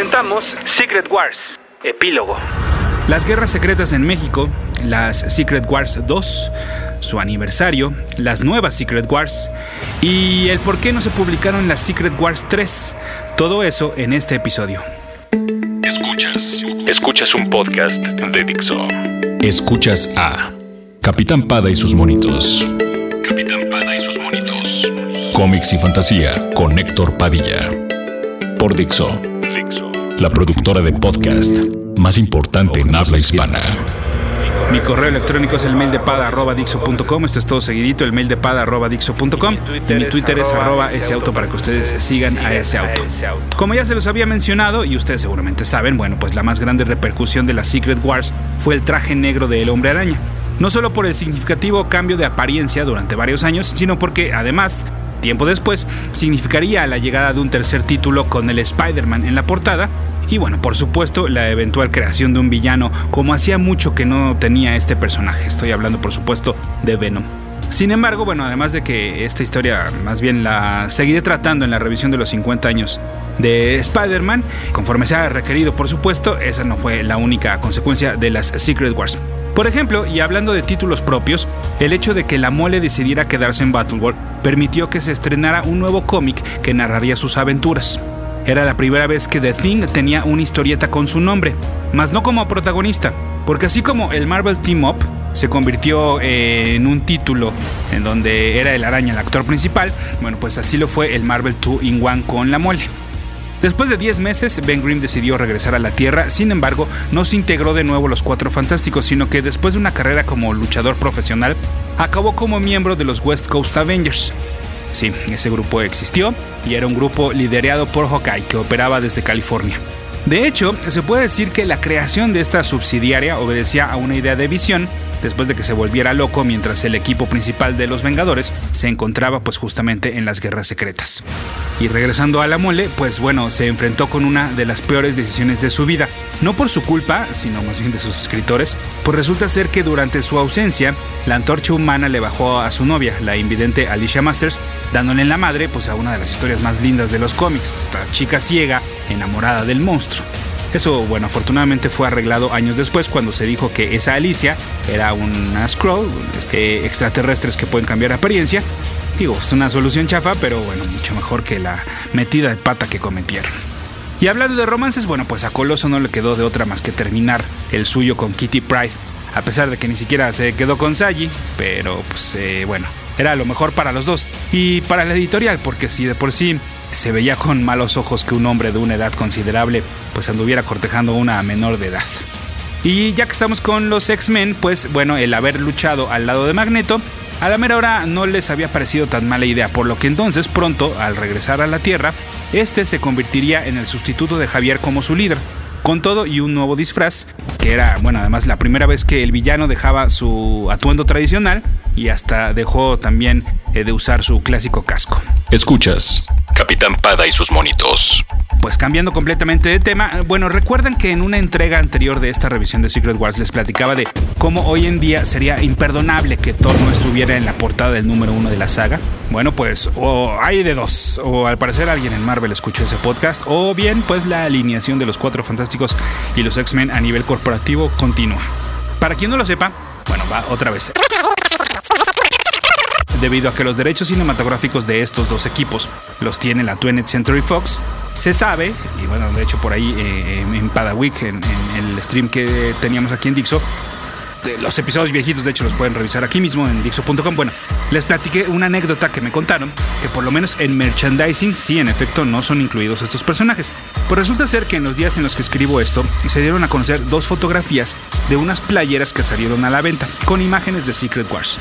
presentamos Secret Wars, epílogo. Las guerras secretas en México, las Secret Wars 2, su aniversario, las nuevas Secret Wars y el por qué no se publicaron las Secret Wars 3. Todo eso en este episodio. Escuchas. Escuchas un podcast de Dixo. Escuchas a Capitán Pada y sus monitos. Capitán Pada y sus monitos. Cómics y fantasía con Héctor Padilla. Por Dixo. La productora de podcast más importante en habla hispana. Mi correo electrónico es el mail de. Esto es todo seguidito, el mail de. Y mi Twitter es arroba ese auto para que ustedes sigan a ese auto. Como ya se los había mencionado, y ustedes seguramente saben, bueno, pues la más grande repercusión de la Secret Wars fue el traje negro de El Hombre Araña. No solo por el significativo cambio de apariencia durante varios años, sino porque además Tiempo después, significaría la llegada de un tercer título con el Spider-Man en la portada y bueno, por supuesto, la eventual creación de un villano, como hacía mucho que no tenía este personaje. Estoy hablando, por supuesto, de Venom. Sin embargo, bueno, además de que esta historia más bien la seguiré tratando en la revisión de los 50 años de Spider-Man, conforme se ha requerido, por supuesto, esa no fue la única consecuencia de las Secret Wars. Por ejemplo, y hablando de títulos propios, el hecho de que la mole decidiera quedarse en Battleworld permitió que se estrenara un nuevo cómic que narraría sus aventuras. Era la primera vez que The Thing tenía una historieta con su nombre, mas no como protagonista, porque así como el Marvel Team Up se convirtió en un título en donde era el araña el actor principal, bueno, pues así lo fue el Marvel 2 in One con la mole. Después de 10 meses, Ben Grimm decidió regresar a la Tierra, sin embargo, no se integró de nuevo a los Cuatro Fantásticos, sino que después de una carrera como luchador profesional, acabó como miembro de los West Coast Avengers. Sí, ese grupo existió y era un grupo liderado por Hawkeye que operaba desde California. De hecho, se puede decir que la creación de esta subsidiaria obedecía a una idea de visión después de que se volviera loco mientras el equipo principal de los Vengadores se encontraba pues justamente en las guerras secretas. Y regresando a la mole, pues bueno, se enfrentó con una de las peores decisiones de su vida, no por su culpa, sino más bien de sus escritores, pues resulta ser que durante su ausencia, la antorcha humana le bajó a su novia, la invidente Alicia Masters, dándole en la madre pues a una de las historias más lindas de los cómics, esta chica ciega enamorada del monstruo. Eso, bueno, afortunadamente fue arreglado años después cuando se dijo que esa Alicia era una Scroll, este, extraterrestres que pueden cambiar apariencia. Digo, es una solución chafa, pero bueno, mucho mejor que la metida de pata que cometieron. Y hablando de romances, bueno, pues a Coloso no le quedó de otra más que terminar el suyo con Kitty Pride, a pesar de que ni siquiera se quedó con Sagi, pero pues eh, bueno, era lo mejor para los dos. Y para la editorial, porque si de por sí se veía con malos ojos que un hombre de una edad considerable pues anduviera cortejando a una menor de edad. Y ya que estamos con los X-Men, pues bueno, el haber luchado al lado de Magneto, a la mera hora no les había parecido tan mala idea, por lo que entonces pronto, al regresar a la Tierra, este se convertiría en el sustituto de Javier como su líder, con todo y un nuevo disfraz, que era, bueno, además la primera vez que el villano dejaba su atuendo tradicional y hasta dejó también de usar su clásico casco. Escuchas, Capitán Pada y sus monitos. Pues cambiando completamente de tema, bueno, recuerdan que en una entrega anterior de esta revisión de Secret Wars les platicaba de cómo hoy en día sería imperdonable que Thor no estuviera en la portada del número uno de la saga. Bueno, pues o hay de dos, o al parecer alguien en Marvel escuchó ese podcast, o bien pues la alineación de los Cuatro Fantásticos y los X-Men a nivel corporativo continúa. Para quien no lo sepa, bueno, va otra vez debido a que los derechos cinematográficos de estos dos equipos los tiene la 20th Century Fox, se sabe, y bueno, de hecho por ahí eh, en Padawick, en, el stream que teníamos aquí en Dixo, los episodios viejitos, de hecho, los pueden revisar aquí mismo en Dixo.com. Bueno, les platiqué una anécdota que me contaron, que por lo menos en merchandising, sí, en efecto, no son incluidos estos personajes. Pues resulta ser que en los días en los que escribo esto, se dieron a conocer dos fotografías de unas playeras que salieron a la venta, con imágenes de Secret Wars.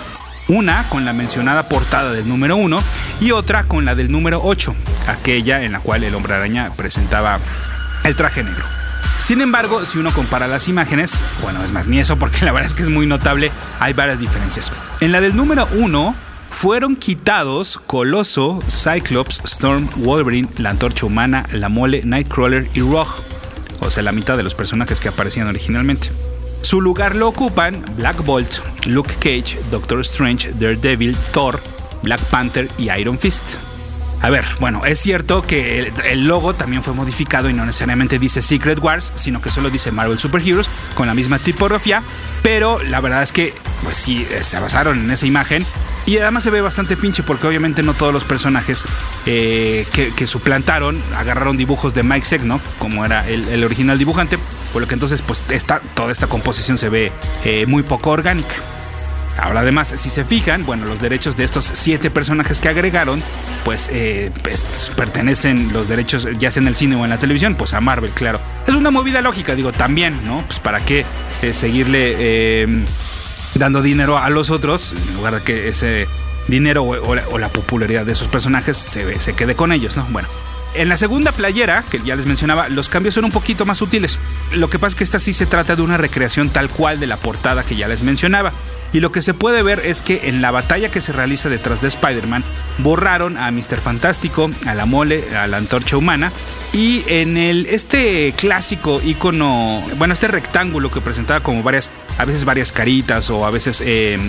Una con la mencionada portada del número 1 y otra con la del número 8, aquella en la cual el hombre araña presentaba el traje negro. Sin embargo, si uno compara las imágenes, bueno, es más ni eso porque la verdad es que es muy notable, hay varias diferencias. En la del número 1 fueron quitados Coloso, Cyclops, Storm, Wolverine, la Antorcha Humana, la Mole, Nightcrawler y Rogue, o sea, la mitad de los personajes que aparecían originalmente. Su lugar lo ocupan Black Bolt, Luke Cage, Doctor Strange, Daredevil, Thor, Black Panther y Iron Fist. A ver, bueno, es cierto que el, logo también fue modificado y no necesariamente dice Secret Wars, sino que solo dice Marvel Super Heroes con la misma tipografía, pero la verdad es que, pues sí, eh, se basaron en esa imagen y además se ve bastante pinche porque obviamente no todos los personajes eh, que, suplantaron agarraron dibujos de Mike Zeck, ¿no? Como era el, original dibujante, por lo que entonces pues esta, toda esta composición se ve eh, muy poco orgánica. Ahora además, si se fijan, bueno, los derechos de estos siete personajes que agregaron, pues, eh, pues, pertenecen los derechos, ya sea en el cine o en la televisión, pues a Marvel, claro. Es una movida lógica, digo, también, ¿no? Pues para qué eh, seguirle eh, dando dinero a los otros, en lugar de que ese dinero o, la, popularidad de esos personajes se, se quede con ellos, ¿no? Bueno. En la segunda playera, que ya les mencionaba, los cambios son un poquito más sutiles. Lo que pasa es que esta sí se trata de una recreación tal cual de la portada que ya les mencionaba. Y lo que se puede ver es que en la batalla que se realiza detrás de Spider-Man, borraron a Mr. Fantástico, a la mole, a la antorcha humana. Y en el, este clásico icono, bueno, este rectángulo que presentaba como varias, a veces varias caritas o a veces eh,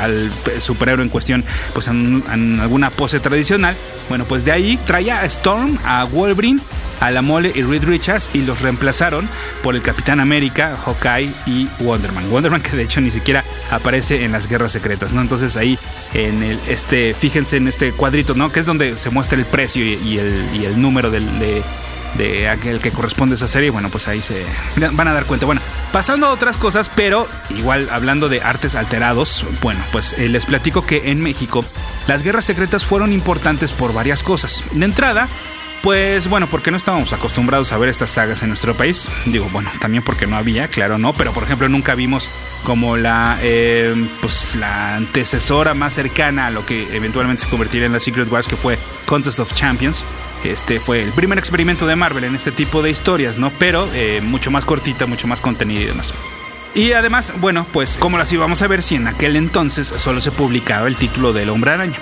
al superhéroe en cuestión, pues en, alguna pose tradicional, bueno, pues de ahí traía a Storm, a Wolverine a la mole y Reed Richards y los reemplazaron por el Capitán América, Hawkeye y Wonderman. Wonderman que de hecho ni siquiera aparece en las guerras secretas, ¿no? Entonces ahí en el, este, fíjense en este cuadrito, ¿no? Que es donde se muestra el precio y, el, número de, de aquel que corresponde a esa serie, bueno, pues ahí se van a dar cuenta. Bueno, pasando a otras cosas, pero igual hablando de artes alterados, bueno, pues eh, les platico que en México las guerras secretas fueron importantes por varias cosas. De entrada, pues bueno, porque no estábamos acostumbrados a ver estas sagas en nuestro país. Digo, bueno, también porque no había, claro, no, pero por ejemplo nunca vimos como la, eh, pues, la antecesora más cercana a lo que eventualmente se convertiría en la Secret Wars, que fue Contest of Champions. Este fue el primer experimento de Marvel en este tipo de historias, ¿no? Pero eh, mucho más cortita, mucho más contenido y demás. Y además, bueno, pues ¿cómo las íbamos a ver si en aquel entonces solo se publicaba el título del Hombre Araña?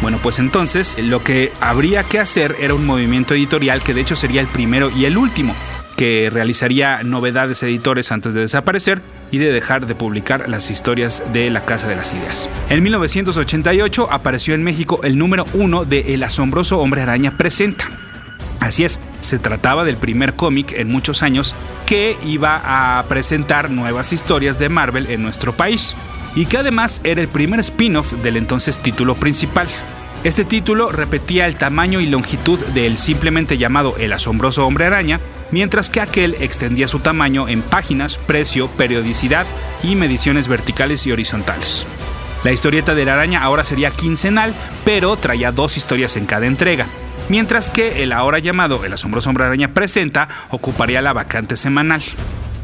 Bueno, pues entonces lo que habría que hacer era un movimiento editorial que de hecho sería el primero y el último, que realizaría novedades editores antes de desaparecer y de dejar de publicar las historias de la Casa de las Ideas. En 1988 apareció en México el número uno de El asombroso Hombre Araña Presenta. Así es, se trataba del primer cómic en muchos años que iba a presentar nuevas historias de Marvel en nuestro país y que además era el primer spin-off del entonces título principal. Este título repetía el tamaño y longitud del simplemente llamado El asombroso hombre araña, mientras que aquel extendía su tamaño en páginas, precio, periodicidad y mediciones verticales y horizontales. La historieta de la araña ahora sería quincenal, pero traía dos historias en cada entrega, mientras que el ahora llamado El asombroso hombre araña presenta ocuparía la vacante semanal.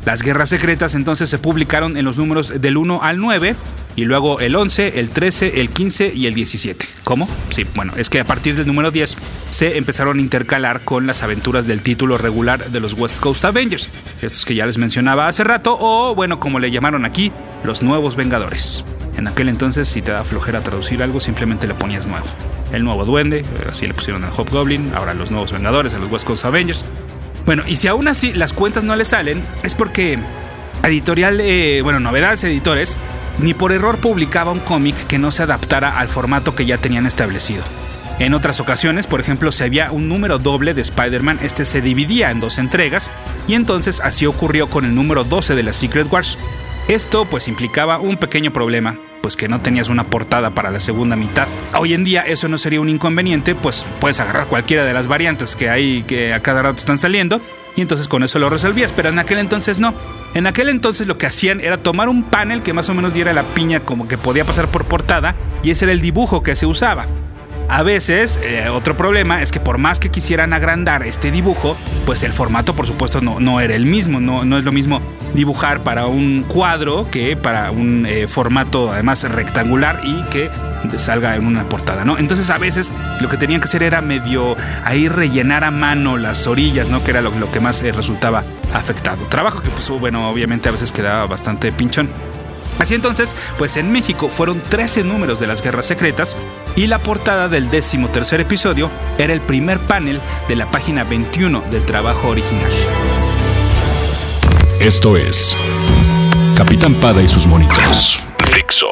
Las guerras secretas entonces se publicaron en los números del 1 al 9 y luego el 11, el 13, el 15 y el 17. ¿Cómo? Sí, bueno, es que a partir del número 10 se empezaron a intercalar con las aventuras del título regular de los West Coast Avengers, estos que ya les mencionaba hace rato, o bueno, como le llamaron aquí, los Nuevos Vengadores. En aquel entonces, si te da flojera traducir algo, simplemente le ponías nuevo. El nuevo duende, así le pusieron al Hobgoblin, ahora los nuevos Vengadores, a los West Coast Avengers. Bueno, y si aún así las cuentas no le salen, es porque editorial, eh, bueno, novedades editores, ni por error publicaba un cómic que no se adaptara al formato que ya tenían establecido. En otras ocasiones, por ejemplo, si había un número doble de Spider-Man, este se dividía en dos entregas, y entonces así ocurrió con el número 12 de la Secret Wars. Esto pues implicaba un pequeño problema, pues que no tenías una portada para la segunda mitad. Hoy en día eso no sería un inconveniente, pues puedes agarrar cualquiera de las variantes que hay que a cada rato están saliendo y entonces con eso lo resolvías, pero en aquel entonces no. En aquel entonces lo que hacían era tomar un panel que más o menos diera la piña como que podía pasar por portada y ese era el dibujo que se usaba. A veces, eh, otro problema es que por más que quisieran agrandar este dibujo, pues el formato por supuesto no, no era el mismo, no, no es lo mismo dibujar para un cuadro que para un eh, formato además rectangular y que salga en una portada, ¿no? Entonces a veces lo que tenían que hacer era medio ahí rellenar a mano las orillas, ¿no? Que era lo, que más eh, resultaba afectado. Trabajo que pues bueno, obviamente a veces quedaba bastante pinchón. Así entonces, pues en México fueron 13 números de las guerras secretas y la portada del décimo tercer episodio era el primer panel de la página 21 del trabajo original. Esto es Capitán Pada y sus monitos. Fixo.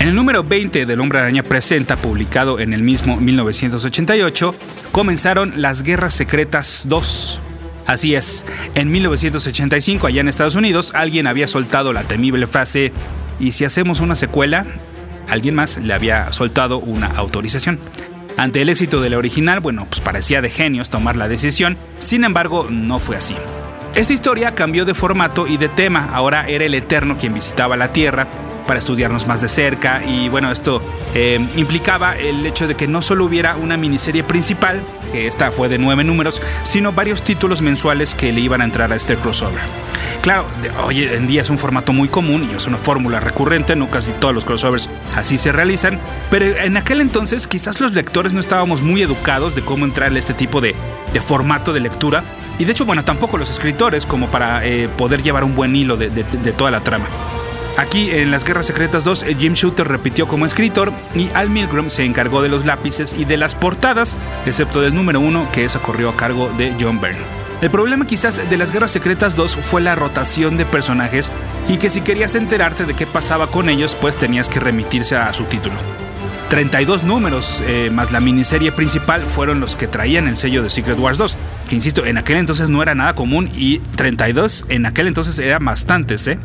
En el número 20 del Hombre Araña Presenta, publicado en el mismo 1988, comenzaron las Guerras Secretas 2. Así es, en 1985, allá en Estados Unidos, alguien había soltado la temible frase, ¿y si hacemos una secuela? Alguien más le había soltado una autorización. Ante el éxito de la original, bueno, pues parecía de genios tomar la decisión, sin embargo, no fue así. Esta historia cambió de formato y de tema, ahora era el Eterno quien visitaba la Tierra para estudiarnos más de cerca y bueno, esto eh, implicaba el hecho de que no solo hubiera una miniserie principal, que esta fue de nueve números, sino varios títulos mensuales que le iban a entrar a este crossover. Claro, hoy en día es un formato muy común y es una fórmula recurrente, no casi todos los crossovers así se realizan, pero en aquel entonces quizás los lectores no estábamos muy educados de cómo entrar a este tipo de, formato de lectura y de hecho, bueno, tampoco los escritores como para eh, poder llevar un buen hilo de toda la trama. Aquí en Las Guerras Secretas 2, eh, Jim Shooter repitió como escritor y Al Milgrom se encargó de los lápices y de las portadas, excepto del número 1 que eso corrió a cargo de John Byrne. El problema quizás de las Guerras Secretas 2 fue la rotación de personajes y que si querías enterarte de qué pasaba con ellos, pues tenías que remitirse a su título. 32 números eh, más la miniserie principal fueron los que traían el sello de Secret Wars 2, que insisto, en aquel entonces no era nada común y 32 en aquel entonces eran bastantes, ¿eh?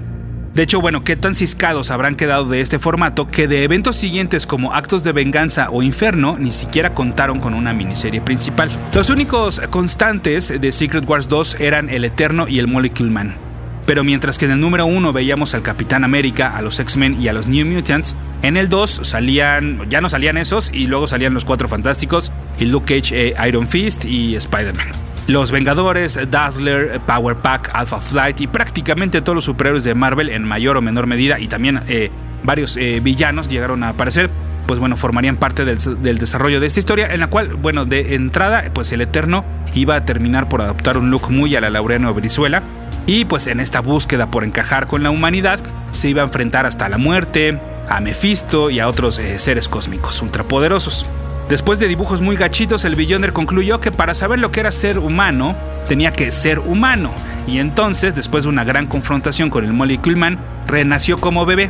De hecho, bueno, qué tan ciscados habrán quedado de este formato que de eventos siguientes como Actos de Venganza o Inferno ni siquiera contaron con una miniserie principal. Los únicos constantes de Secret Wars 2 eran el Eterno y el Molecule Man. Pero mientras que en el número 1 veíamos al Capitán América, a los X-Men y a los New Mutants, en el 2 salían, ya no salían esos y luego salían los Cuatro Fantásticos y Luke Cage, eh, Iron Fist y Spider-Man. Los Vengadores, Dazzler, Power Pack, Alpha Flight y prácticamente todos los superhéroes de Marvel en mayor o menor medida y también eh, varios eh, villanos llegaron a aparecer pues bueno, formarían parte del, desarrollo de esta historia, en la cual, bueno, de entrada, pues el Eterno iba a terminar por adoptar un look muy a la Laureano Brizuela, y pues en esta búsqueda por encajar con la humanidad, se iba a enfrentar hasta la muerte, a Mephisto y a otros eh, seres cósmicos ultrapoderosos. Después de dibujos muy gachitos, el Beyonder concluyó que para saber lo que era ser humano, tenía que ser humano. Y entonces, después de una gran confrontación con el Molecule Man, renació como bebé,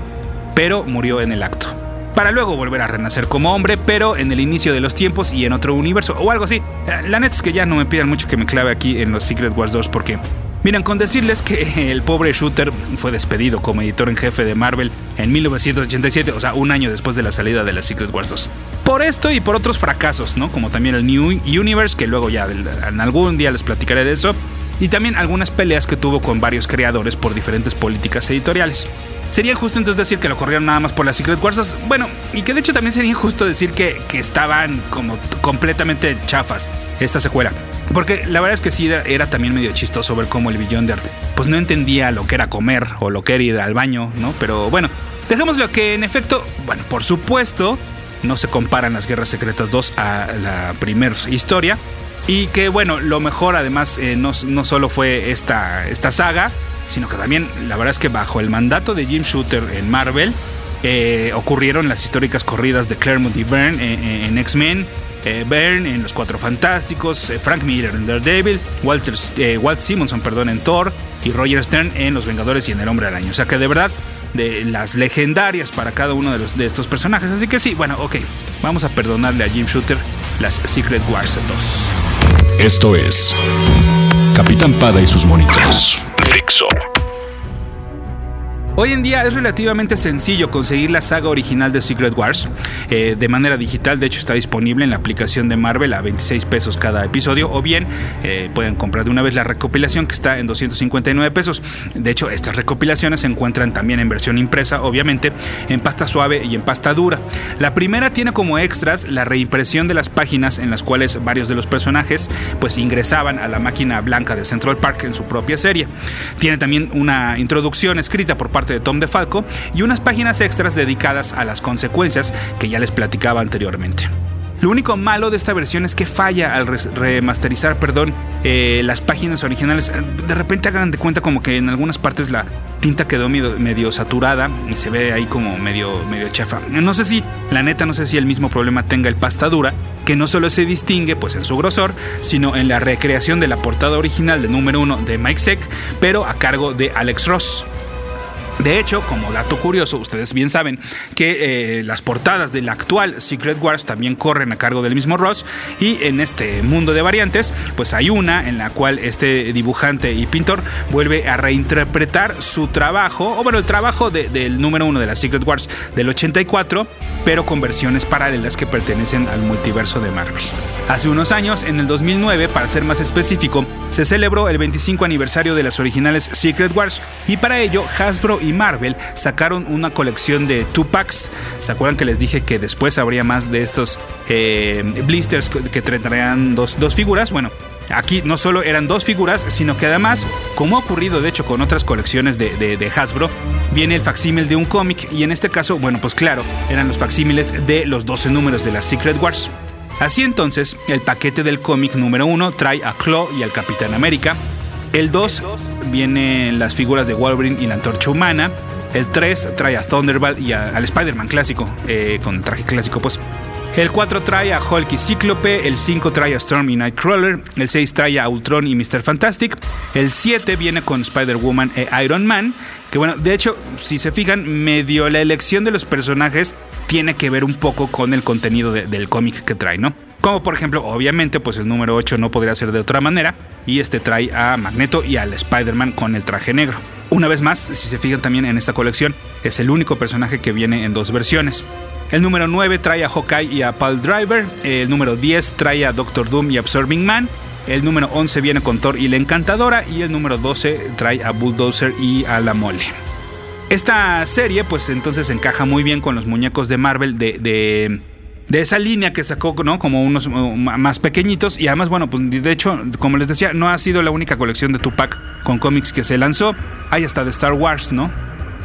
pero murió en el acto. Para luego volver a renacer como hombre, pero en el inicio de los tiempos y en otro universo, o algo así. Eh, la neta es que ya no me pidan mucho que me clave aquí en los Secret Wars 2 porque Miren, con decirles que el pobre Shooter fue despedido como editor en jefe de Marvel en 1987, o sea, un año después de la salida de las Secret Wars 2. Por esto y por otros fracasos, ¿no? Como también el New Universe, que luego ya en algún día les platicaré de eso, y también algunas peleas que tuvo con varios creadores por diferentes políticas editoriales. Sería injusto entonces decir que lo corrieron nada más por las Secret Wars. Bueno, y que de hecho también sería injusto decir que, que estaban como completamente chafas esta secuela. Porque la verdad es que sí era, también medio chistoso ver cómo el Beyonder pues no entendía lo que era comer o lo que era ir al baño, ¿no? Pero bueno, dejémoslo que en efecto, bueno, por supuesto, no se comparan las Guerras Secretas 2 a la primera historia. Y que bueno, lo mejor además eh, no, no, solo fue esta, esta saga, sino que también la verdad es que bajo el mandato de Jim Shooter en Marvel, eh, ocurrieron las históricas corridas de Claremont y Byrne eh, en X-Men, eh, Byrne en Los Cuatro Fantásticos, eh, Frank Miller en Daredevil, Walter, eh, Walt Simonson perdón, en Thor y Roger Stern en Los Vengadores y en El Hombre Araña. O sea que de verdad, de las legendarias para cada uno de, los, de estos personajes. Así que sí, bueno, ok, vamos a perdonarle a Jim Shooter las Secret Wars 2. Esto es Capitán Pada y sus monitos. Dixo. Hoy en día es relativamente sencillo conseguir la saga original de Secret Wars eh, de manera digital. De hecho, está disponible en la aplicación de Marvel a 26 pesos cada episodio. O bien eh, pueden comprar de una vez la recopilación que está en 259 pesos. De hecho, estas recopilaciones se encuentran también en versión impresa, obviamente, en pasta suave y en pasta dura. La primera tiene como extras la reimpresión de las páginas en las cuales varios de los personajes pues ingresaban a la máquina blanca de Central Park en su propia serie. Tiene también una introducción escrita por parte de Tom DeFalco y unas páginas extras dedicadas a las consecuencias que ya les platicaba anteriormente. Lo único malo de esta versión es que falla al remasterizar, perdón, eh, las páginas originales. De repente hagan de cuenta como que en algunas partes la tinta quedó medio, saturada y se ve ahí como medio, medio chafa. No sé si, la neta, no sé si el mismo problema tenga el pasta dura, que no solo se distingue pues en su grosor, sino en la recreación de la portada original de número uno de Mike Seck, pero a cargo de Alex Ross. De hecho, como dato curioso, ustedes bien saben que eh, las portadas del actual Secret Wars también corren a cargo del mismo Ross y en este mundo de variantes, pues hay una en la cual este dibujante y pintor vuelve a reinterpretar su trabajo, o bueno, el trabajo del número uno de la Secret Wars del 84, pero con versiones paralelas que pertenecen al multiverso de Marvel. Hace unos años, en el 2009, para ser más específico, se celebró el 25 aniversario de las originales Secret Wars y para ello Hasbro y Marvel sacaron una colección de two packs. ¿Se acuerdan que les dije que después habría más de estos eh, blisters que traerían dos, dos figuras? Bueno, Aquí no solo eran dos figuras, sino que además, como ha ocurrido de hecho con otras colecciones de, de, Hasbro, viene el facsímil de un cómic y en este caso, bueno, pues claro, eran los facsímiles de los 12 números de la Secret Wars. Así entonces, el paquete del cómic número 1 trae a Claw y al Capitán América. El 2 vienen las figuras de Wolverine y la Antorcha Humana. El 3 trae a Thunderbolt y al Spider-Man clásico, eh, con traje clásico, pues. El 4 trae a Hulk y Cíclope, el 5 trae a Storm y Nightcrawler, el 6 trae a Ultron y Mr. Fantastic, el 7 viene con Spider-Woman e Iron Man, que bueno, de hecho, si se fijan, medio la elección de los personajes tiene que ver un poco con el contenido del cómic que trae, ¿no? Como por ejemplo, obviamente, pues el número 8 no podría ser de otra manera, y este trae a Magneto y al Spider-Man con el traje negro. Una vez más, si se fijan también en esta colección, es el único personaje que viene en dos versiones. El número 9 trae a Hawkeye y a Paul Driver. El número 10 trae a Doctor Doom y Absorbing Man. El número 11 viene con Thor y la Encantadora. Y el número 12 trae a Bulldozer y a la Mole. Esta serie, pues entonces encaja muy bien con los muñecos de Marvel de, de, esa línea que sacó, ¿no? Como unos uh, más pequeñitos. Y además, bueno, pues de hecho, como les decía, no ha sido la única colección de Tupac con cómics que se lanzó. Hay hasta de Star Wars, ¿no?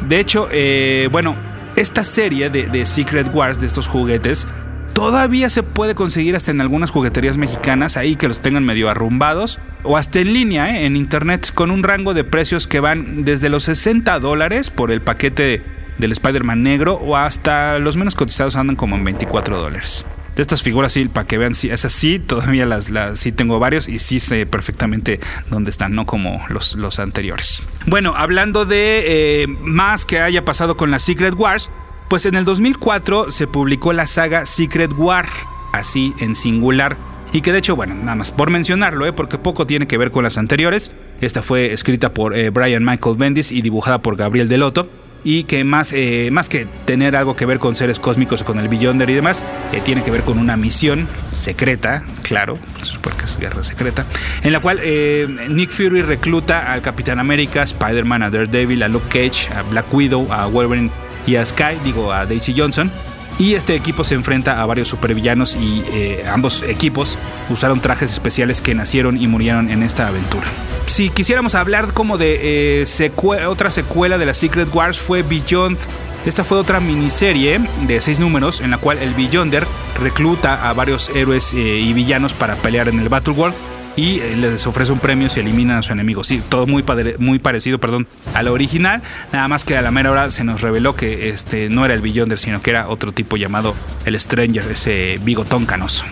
De hecho, eh, bueno, esta serie de, Secret Wars, de estos juguetes, todavía se puede conseguir hasta en algunas jugueterías mexicanas, ahí que los tengan medio arrumbados, o hasta en línea, ¿eh? en internet, con un rango de precios que van desde los 60 dólares por el paquete del Spider-Man negro, o hasta los menos cotizados andan como en 24 dólares de estas figuras, sí, para que vean, si es así, todavía las, las, sí tengo varios y sí sé perfectamente dónde están, no como los, los anteriores. Bueno, hablando de eh, más que haya pasado con la Secret Wars, pues en el 2004 se publicó la saga Secret War, así en singular. Y que de hecho, bueno, nada más por mencionarlo, ¿eh? porque poco tiene que ver con las anteriores. Esta fue escrita por eh, Brian Michael Bendis y dibujada por Gabriel Delotto y que más, eh, más que tener algo que ver con seres cósmicos o con el Beyonder y demás, eh, tiene que ver con una misión secreta, claro, porque es guerra secreta, en la cual eh, Nick Fury recluta al Capitán América, Spider-Man, a Daredevil, a Luke Cage, a Black Widow, a Wolverine y a Sky, digo a Daisy Johnson. Y este equipo se enfrenta a varios supervillanos y ambos equipos usaron trajes especiales que nacieron y murieron en esta aventura si quisiéramos hablar como de eh, otra secuela de la Secret Wars fue Beyond. Esta fue otra miniserie de seis números en la cual el Beyonder recluta a varios héroes eh, y villanos para pelear en el Battle World y eh, les ofrece un premio si eliminan a su enemigo. Sí, todo muy, muy parecido perdón, a la original, nada más que a la mera hora se nos reveló que este, no era el Beyonder, sino que era otro tipo llamado el Stranger, ese bigotón canoso.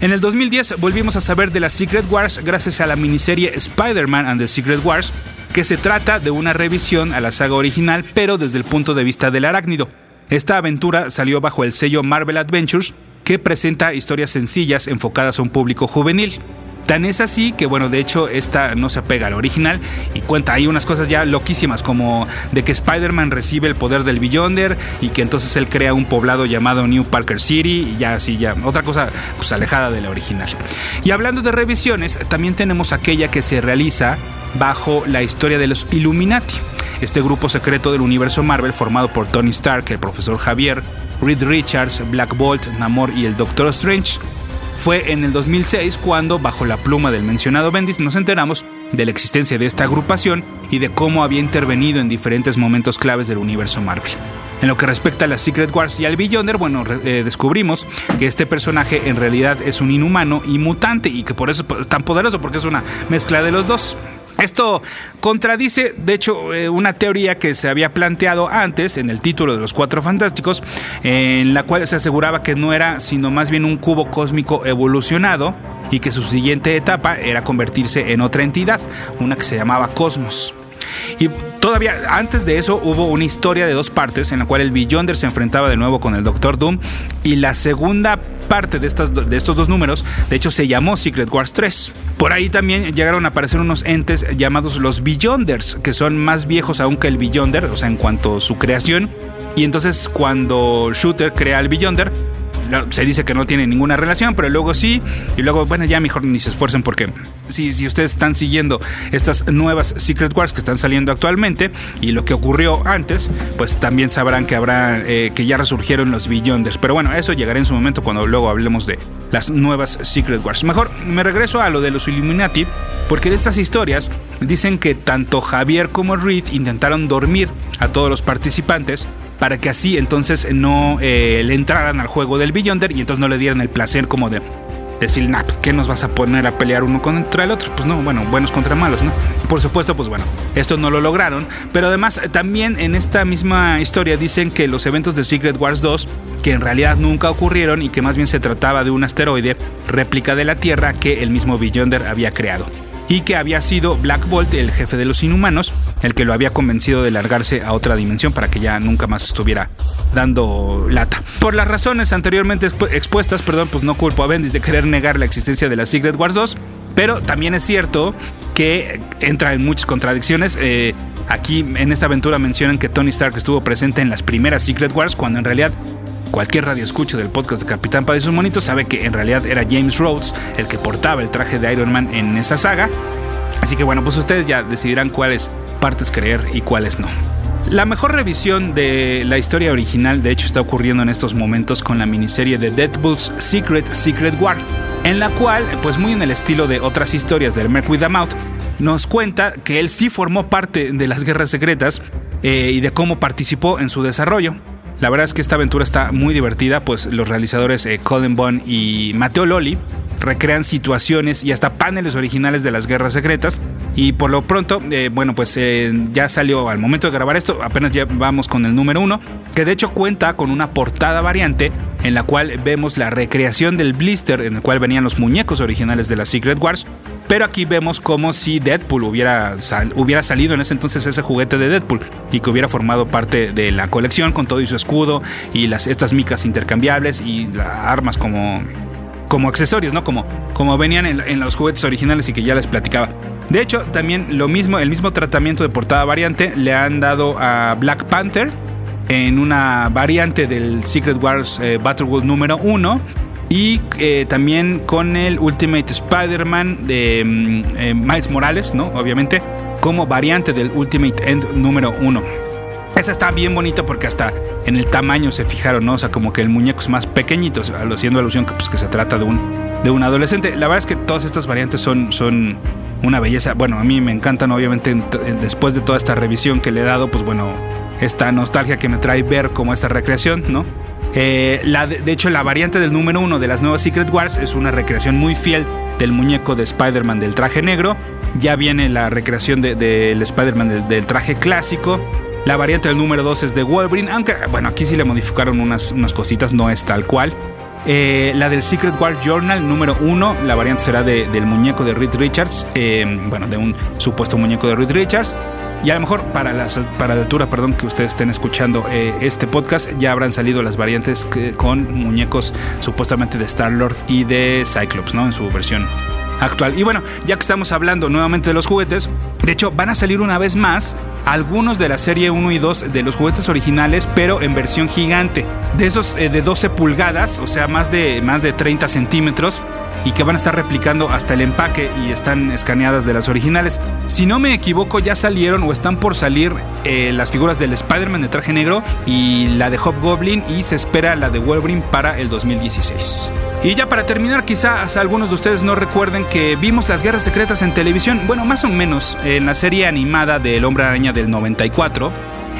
En el 2010 volvimos a saber de las Secret Wars gracias a la miniserie Spider-Man and the Secret Wars, que se trata de una revisión a la saga original, pero desde el punto de vista del arácnido. Esta aventura salió bajo el sello Marvel Adventures, que presenta historias sencillas enfocadas a un público juvenil. Tan es así que, bueno, de hecho, esta no se apega al original y cuenta hay unas cosas ya loquísimas, como de que Spider-Man recibe el poder del Beyonder y que entonces él crea un poblado llamado New Parker City y ya así, ya, otra cosa pues alejada de la original. Y hablando de revisiones, también tenemos aquella que se realiza bajo la historia de los Illuminati, este grupo secreto del universo Marvel formado por Tony Stark, el profesor Javier, Reed Richards, Black Bolt, Namor y el Doctor Strange. Fue en el 2006 cuando, bajo la pluma del mencionado Bendis, nos enteramos de la existencia de esta agrupación y de cómo había intervenido en diferentes momentos claves del universo Marvel. En lo que respecta a las Secret Wars y al Beyonder, bueno, eh, descubrimos que este personaje en realidad es un inhumano y mutante y que por eso es tan poderoso porque es una mezcla de los dos. Esto contradice, de hecho, eh, una teoría que se había planteado antes en el título de los Cuatro Fantásticos, en la cual se aseguraba que no era sino más bien un cubo cósmico evolucionado y que su siguiente etapa era convertirse en otra entidad, una que se llamaba Cosmos. Y todavía antes de eso hubo una historia de dos partes en la cual el Beyonder se enfrentaba de nuevo con el Doctor Doom y la segunda parte de, estas, de estos dos números, de hecho se llamó Secret Wars 3. Por ahí también llegaron a aparecer unos entes llamados los Beyonders, que son más viejos aún que el Beyonder, o sea, en cuanto a su creación. Y entonces cuando Shooter crea el Beyonder, se dice que no tiene ninguna relación, pero luego sí, y luego, bueno, ya mejor ni se esfuercen porque si, si ustedes están siguiendo estas nuevas Secret Wars que están saliendo actualmente y lo que ocurrió antes, pues también sabrán que habrá, eh, que ya resurgieron los Beyonders. Pero bueno, eso llegará en su momento cuando luego hablemos de las nuevas Secret Wars. Mejor me regreso a lo de los Illuminati, porque de estas historias dicen que tanto Javier como Reed intentaron dormir a todos los participantes para que así entonces no eh, le entraran al juego del Beyonder y entonces no le dieran el placer como de decir, nah, pues, ¿qué nos vas a poner a pelear uno contra el otro? Pues no, bueno, buenos contra malos, ¿no? Por supuesto, pues bueno, esto no lo lograron, pero además también en esta misma historia dicen que los eventos de Secret Wars 2, que en realidad nunca ocurrieron y que más bien se trataba de un asteroide réplica de la Tierra que el mismo Beyonder había creado y que había sido Black Bolt, el jefe de los inhumanos, el que lo había convencido de largarse a otra dimensión para que ya nunca más estuviera dando lata. Por las razones anteriormente expuestas, perdón, pues no culpo a Bendis de querer negar la existencia de la Secret Wars 2, pero también es cierto que entra en muchas contradicciones. Eh, aquí en esta aventura mencionan que Tony Stark estuvo presente en las primeras Secret Wars cuando en realidad Cualquier radio escucha del podcast de Capitán Padre y sus monitos sabe que en realidad era James Rhodes el que portaba el traje de Iron Man en esa saga. Así que bueno, pues ustedes ya decidirán cuáles partes creer y cuáles no. La mejor revisión de la historia original, de hecho, está ocurriendo en estos momentos con la miniserie de Deadpool's Secret Secret War, en la cual, pues muy en el estilo de otras historias del Merc with a Mouth, nos cuenta que él sí formó parte de las guerras secretas eh, y de cómo participó en su desarrollo. La verdad es que esta aventura está muy divertida, pues los realizadores eh, Colin Bond y Mateo Loli recrean situaciones y hasta paneles originales de las guerras secretas. Y por lo pronto, eh, bueno, pues eh, ya salió al momento de grabar esto, apenas ya vamos con el número uno, que de hecho cuenta con una portada variante en la cual vemos la recreación del blister en el cual venían los muñecos originales de la Secret Wars pero aquí vemos como si Deadpool hubiera, hubiera salido en ese entonces ese juguete de Deadpool y que hubiera formado parte de la colección con todo y su escudo y las, estas micas intercambiables y armas como, como accesorios, ¿no? Como, como venían en, los juguetes originales y que ya les platicaba. De hecho, también lo mismo, el mismo tratamiento de portada variante le han dado a Black Panther en una variante del Secret Wars eh, Battle World número 1 y eh, también con el Ultimate Spider-Man de mm, eh, Miles Morales, ¿no? Obviamente, como variante del Ultimate End número 1. Esa está bien bonita porque hasta en el tamaño se fijaron, ¿no? O sea, como que el muñeco es más pequeñito, haciendo alusión que, pues, que se trata de un, de un adolescente. La verdad es que todas estas variantes son, son una belleza. Bueno, a mí me encantan, obviamente, después de toda esta revisión que le he dado, pues bueno, esta nostalgia que me trae ver como esta recreación, ¿no? Eh, de, hecho, la variante del número uno de las nuevas Secret Wars es una recreación muy fiel del muñeco de Spider-Man del traje negro. Ya viene la recreación del Spider-Man del, traje clásico. La variante del número 2 es de Wolverine, aunque bueno, aquí sí le modificaron unas, unas cositas, no es tal cual. Eh, la del Secret War Journal número 1, la variante será del muñeco de Reed Richards, eh, bueno, de un supuesto muñeco de Reed Richards. Y a lo mejor para la, para la altura, perdón, que ustedes estén escuchando eh, este podcast, ya habrán salido las variantes con muñecos supuestamente de Star-Lord y de Cyclops, ¿no? En su versión actual. Y bueno, ya que estamos hablando nuevamente de los juguetes, de hecho van a salir una vez más algunos de la serie 1 y 2 de los juguetes originales, pero en versión gigante. De esos eh, de 12 pulgadas, o sea, más de, más de 30 centímetros y que van a estar replicando hasta el empaque y están escaneadas de las originales. Si no me equivoco, ya salieron o están por salir eh, las figuras del Spider-Man de traje negro y la de Hobgoblin y se espera la de Wolverine para el 2016. Y ya para terminar, quizás algunos de ustedes no recuerden que vimos las guerras secretas en televisión, bueno, más o menos en la serie animada del Hombre Araña del 94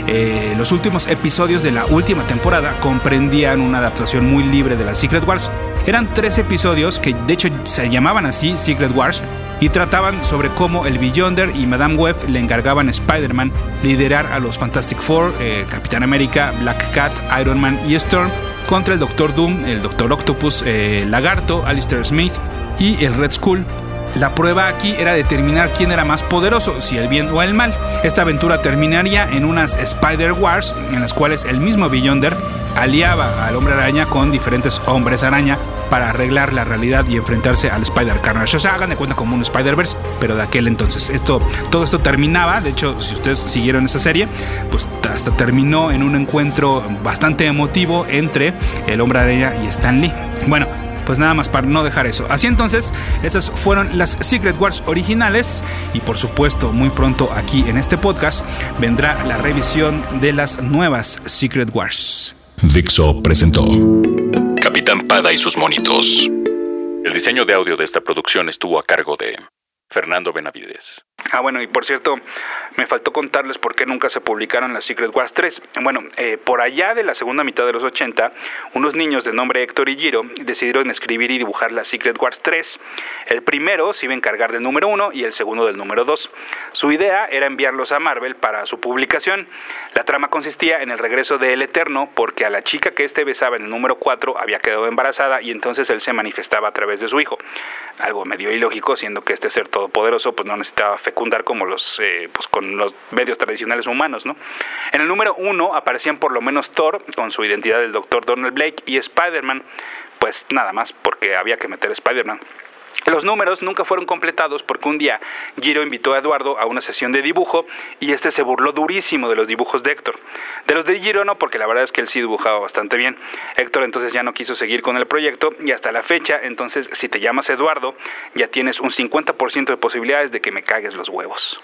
eh, los últimos episodios de la última temporada comprendían una adaptación muy libre de las Secret Wars. Eran tres episodios que de hecho se llamaban así Secret Wars y trataban sobre cómo el Beyonder y Madame Web le encargaban a Spider-Man liderar a los Fantastic Four, eh, Capitán América, Black Cat, Iron Man y Storm contra el Doctor Doom, el Doctor Octopus, eh, Lagarto, Alistair Smith y el Red Skull La prueba aquí era determinar quién era más poderoso, si el bien o el mal. Esta aventura terminaría en unas Spider Wars en las cuales el mismo Beyonder aliaba al hombre araña con diferentes hombres araña para arreglar la realidad y enfrentarse al Spider Carnage. O sea, hagan de cuenta como un Spider-Verse, pero de aquel entonces. Esto, todo esto terminaba, de hecho, si ustedes siguieron esa serie, pues hasta terminó en un encuentro bastante emotivo entre el hombre araña y Stan Lee. Bueno, pues nada más para no dejar eso. Así entonces, esas fueron las Secret Wars originales y por supuesto muy pronto aquí en este podcast vendrá la revisión de las nuevas Secret Wars. Dixo presentó Capitán Pada y sus monitos. El diseño de audio de esta producción estuvo a cargo de Fernando Benavides. Ah, bueno, y por cierto, me faltó contarles por qué nunca se publicaron las Secret Wars 3. Bueno, eh, por allá de la segunda mitad de los 80, unos niños de nombre Héctor y Giro decidieron escribir y dibujar las Secret Wars 3. El primero se iba a encargar del número 1 y el segundo del número 2. Su idea era enviarlos a Marvel para su publicación. La trama consistía en el regreso de El Eterno porque a la chica que este besaba en el número 4 había quedado embarazada y entonces él se manifestaba a través de su hijo. Algo medio ilógico, siendo que este ser todopoderoso pues no necesitaba fecundar como los, eh, pues, con los medios tradicionales humanos. ¿no? En el número uno aparecían por lo menos Thor, con su identidad del Dr. Donald Blake, y Spider-Man, pues nada más, porque había que meter Spider-Man. Los números nunca fueron completados porque un día Giro invitó a Eduardo a una sesión de dibujo y este se burló durísimo de los dibujos de Héctor. De los de Giro no, porque la verdad es que él sí dibujaba bastante bien. Héctor entonces ya no quiso seguir con el proyecto y hasta la fecha, entonces si te llamas Eduardo, ya tienes un 50% de posibilidades de que me cagues los huevos.